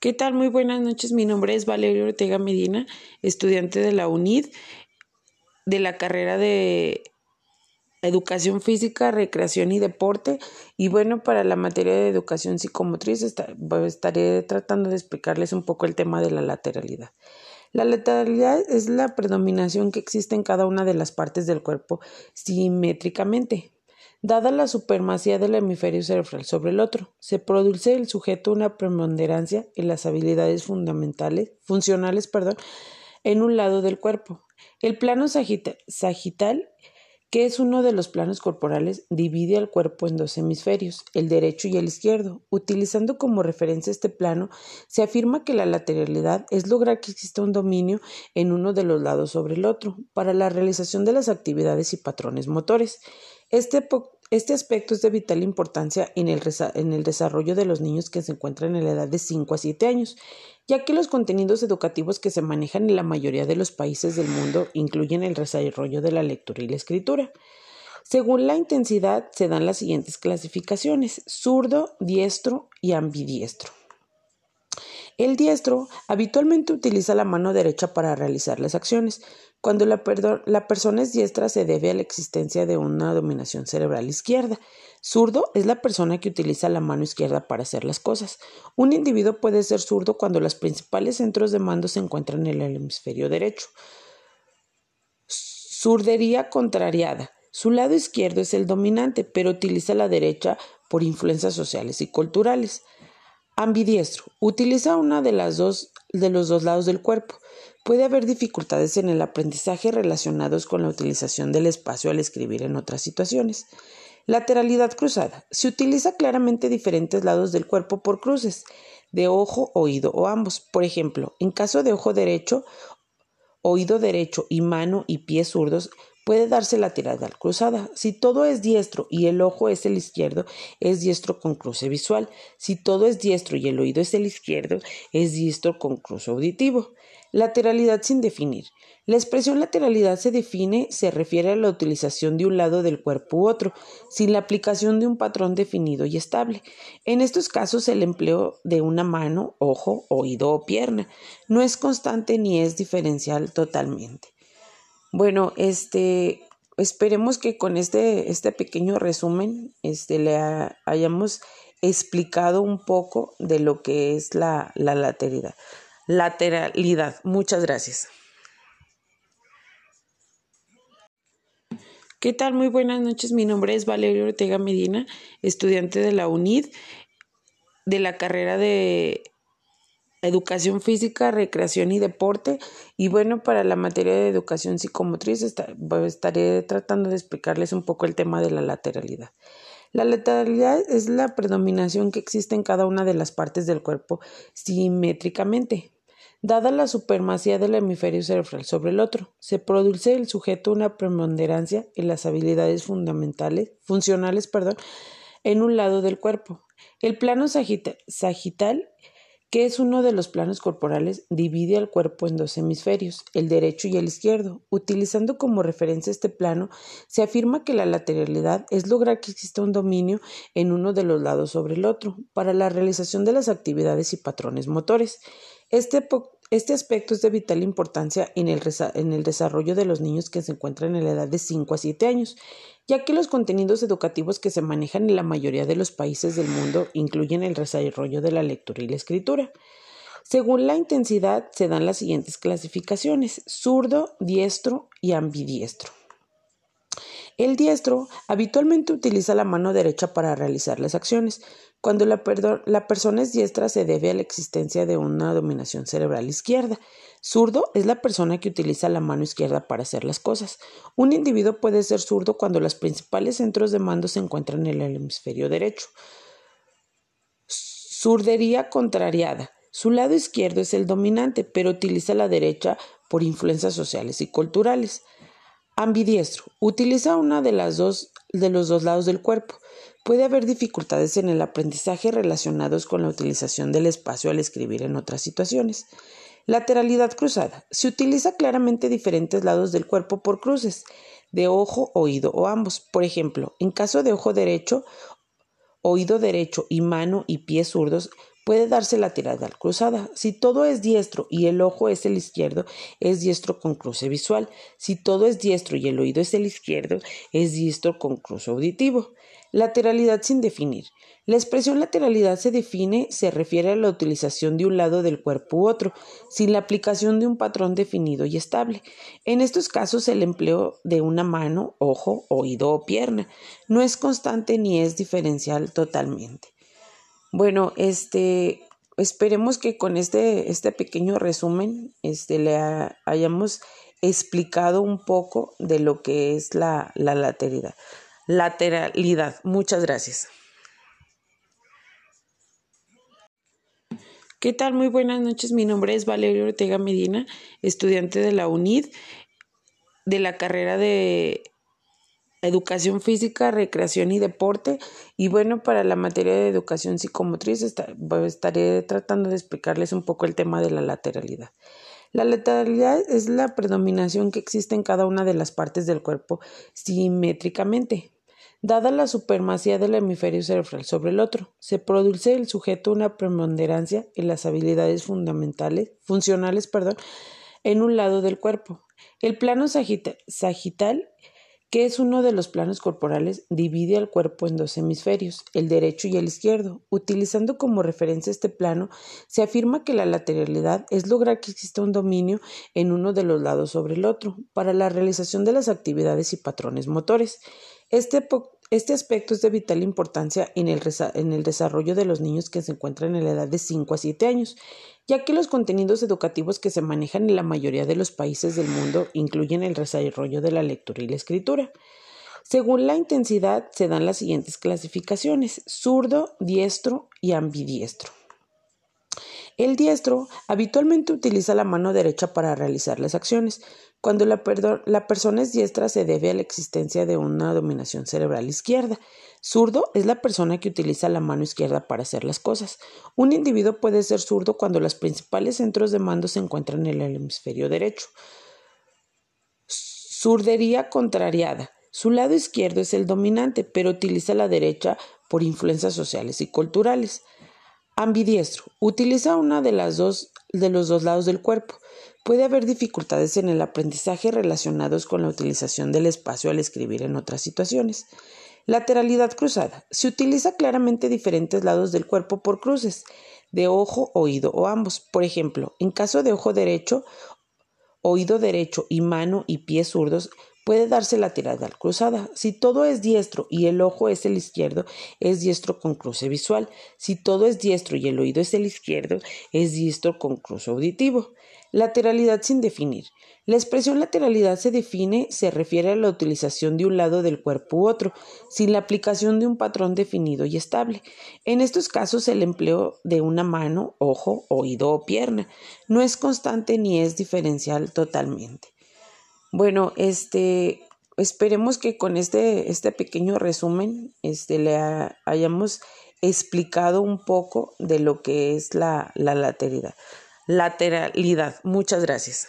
¿Qué tal? Muy buenas noches. Mi nombre es Valerio Ortega Medina, estudiante de la UNID de la carrera de Educación Física, Recreación y Deporte. Y bueno, para la materia de Educación Psicomotriz estaré tratando de explicarles un poco el tema de la lateralidad. La lateralidad es la predominación que existe en cada una de las partes del cuerpo simétricamente, Dada la supremacía del hemisferio cerebral sobre el otro, se produce el sujeto una preponderancia en las habilidades fundamentales, funcionales perdón, en un lado del cuerpo. El plano sagital, que es uno de los planos corporales, divide al cuerpo en dos hemisferios, el derecho y el izquierdo. Utilizando como referencia este plano, se afirma que la lateralidad es lograr que exista un dominio en uno de los lados sobre el otro, para la realización de las actividades y patrones motores. Este, este, aspecto es de vital importancia en el, en el desarrollo de los niños que se encuentran en la edad de 5 a 7 años, ya que los contenidos educativos que se manejan en la mayoría de los países del mundo incluyen el desarrollo de la lectura y la escritura. Según la intensidad se dan las siguientes clasificaciones, zurdo, diestro y ambidiestro. El diestro habitualmente utiliza la mano derecha para realizar las acciones. Cuando la, persona es diestra se debe a la existencia de una dominación cerebral izquierda. Zurdo es la persona que utiliza la mano izquierda para hacer las cosas. Un individuo puede ser zurdo cuando los principales centros de mando se encuentran en el hemisferio derecho. Zurdería contrariada. Su lado izquierdo es el dominante, pero utiliza la derecha por influencias sociales y culturales. Ambidiestro. Utiliza una de las dos de los dos lados del cuerpo. Puede haber dificultades en el aprendizaje relacionados con la utilización del espacio al escribir en otras situaciones. Lateralidad cruzada. Se utiliza claramente diferentes lados del cuerpo por cruces de ojo, oído o ambos. Por ejemplo, en caso de ojo derecho, oído derecho y mano y pies zurdos, puede darse lateral cruzada. Si todo es diestro y el ojo es el izquierdo, es diestro con cruce visual. Si todo es diestro y el oído es el izquierdo, es diestro con cruce auditivo. Lateralidad sin definir. La expresión lateralidad se define, se refiere a la utilización de un lado del cuerpo u otro, sin la aplicación de un patrón definido y estable. En estos casos, el empleo de una mano, ojo, oído o pierna no es constante ni es diferencial totalmente. Bueno, este, esperemos que con este, este pequeño resumen este, le hayamos explicado un poco de lo que es la, la lateralidad. Lateralidad. Muchas gracias. ¿Qué tal? Muy buenas noches. Mi nombre es Valerio Ortega Medina, estudiante de la UNID de la carrera de educación física, recreación y deporte. Y bueno, para la materia de educación psicomotriz estaré tratando de explicarles un poco el tema de la lateralidad. La lateralidad es la predominación que existe en cada una de las partes del cuerpo simétricamente. Dada la supremacía del hemisferio cerebral sobre el otro, se produce el sujeto una preponderancia en las habilidades fundamentales, funcionales perdón, en un lado del cuerpo. El plano sagital que es uno de los planos corporales, divide al cuerpo en dos hemisferios, el derecho y el izquierdo. Utilizando como referencia este plano, se afirma que la lateralidad es lograr que exista un dominio en uno de los lados sobre el otro, para la realización de las actividades y patrones motores. Este, este aspecto es de vital importancia en el, en el desarrollo de los niños que se encuentran en la edad de 5 a 7 años, ya que los contenidos educativos que se manejan en la mayoría de los países del mundo incluyen el desarrollo de la lectura y la escritura. Según la intensidad se dan las siguientes clasificaciones, zurdo, diestro y ambidiestro. El diestro habitualmente utiliza la mano derecha para realizar las acciones. Cuando la, persona es diestra se debe a la existencia de una dominación cerebral izquierda. Zurdo es la persona que utiliza la mano izquierda para hacer las cosas. Un individuo puede ser zurdo cuando los principales centros de mando se encuentran en el hemisferio derecho. Zurdería contrariada. Su lado izquierdo es el dominante, pero utiliza la derecha por influencias sociales y culturales. Ambidiestro. Utiliza una de las dos de los dos lados del cuerpo. Puede haber dificultades en el aprendizaje relacionados con la utilización del espacio al escribir en otras situaciones. Lateralidad cruzada. Se utiliza claramente diferentes lados del cuerpo por cruces de ojo, oído o ambos. Por ejemplo, en caso de ojo derecho, oído derecho y mano y pies zurdos, puede darse lateral cruzada. Si todo es diestro y el ojo es el izquierdo, es diestro con cruce visual. Si todo es diestro y el oído es el izquierdo, es diestro con cruce auditivo. Lateralidad sin definir. La expresión lateralidad se define, se refiere a la utilización de un lado del cuerpo u otro, sin la aplicación de un patrón definido y estable. En estos casos, el empleo de una mano, ojo, oído o pierna no es constante ni es diferencial totalmente. Bueno, este, esperemos que con este, este pequeño resumen este, le hayamos explicado un poco de lo que es la, la lateralidad. Lateralidad. Muchas gracias. ¿Qué tal? Muy buenas noches. Mi nombre es Valerio Ortega Medina, estudiante de la UNID, de la carrera de Educación Física, Recreación y Deporte. Y bueno, para la materia de Educación Psicomotriz estaré tratando de explicarles un poco el tema de la lateralidad. La lateralidad es la predominación que existe en cada una de las partes del cuerpo simétricamente, Dada la supremacía del hemisferio cerebral sobre el otro, se produce el sujeto una preponderancia en las habilidades fundamentales, funcionales perdón, en un lado del cuerpo. El plano sagital, que es uno de los planos corporales, divide al cuerpo en dos hemisferios, el derecho y el izquierdo. Utilizando como referencia este plano, se afirma que la lateralidad es lograr que exista un dominio en uno de los lados sobre el otro, para la realización de las actividades y patrones motores. Este, este, aspecto es de vital importancia en el, en el desarrollo de los niños que se encuentran en la edad de 5 a 7 años, ya que los contenidos educativos que se manejan en la mayoría de los países del mundo incluyen el desarrollo de la lectura y la escritura. Según la intensidad se dan las siguientes clasificaciones, zurdo, diestro y ambidiestro. El diestro habitualmente utiliza la mano derecha para realizar las acciones, cuando la, persona es diestra se debe a la existencia de una dominación cerebral izquierda. Zurdo es la persona que utiliza la mano izquierda para hacer las cosas. Un individuo puede ser zurdo cuando los principales centros de mando se encuentran en el hemisferio derecho. Zurdería contrariada. Su lado izquierdo es el dominante, pero utiliza la derecha por influencias sociales y culturales. Ambidiestro. Utiliza una de las dos de los dos lados del cuerpo. Puede haber dificultades en el aprendizaje relacionados con la utilización del espacio al escribir en otras situaciones. Lateralidad cruzada. Se utiliza claramente diferentes lados del cuerpo por cruces, de ojo, oído o ambos. Por ejemplo, en caso de ojo derecho, oído derecho y mano y pies zurdos, puede darse lateral cruzada. Si todo es diestro y el ojo es el izquierdo, es diestro con cruce visual. Si todo es diestro y el oído es el izquierdo, es diestro con cruce auditivo. Lateralidad sin definir. La expresión lateralidad se define, se refiere a la utilización de un lado del cuerpo u otro, sin la aplicación de un patrón definido y estable. En estos casos, el empleo de una mano, ojo, oído o pierna no es constante ni es diferencial totalmente. Bueno, este, esperemos que con este, este pequeño resumen este, le hayamos explicado un poco de lo que es la, la lateralidad lateralidad. Muchas gracias.